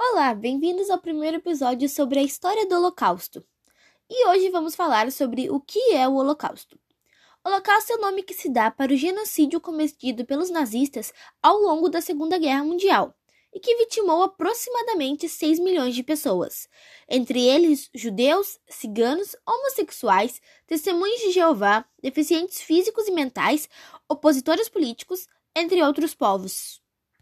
Olá, bem-vindos ao primeiro episódio sobre a história do Holocausto. E hoje vamos falar sobre o que é o Holocausto. Holocausto é o nome que se dá para o genocídio cometido pelos nazistas ao longo da Segunda Guerra Mundial e que vitimou aproximadamente 6 milhões de pessoas, entre eles judeus, ciganos, homossexuais, testemunhos de Jeová, deficientes físicos e mentais, opositores políticos, entre outros povos.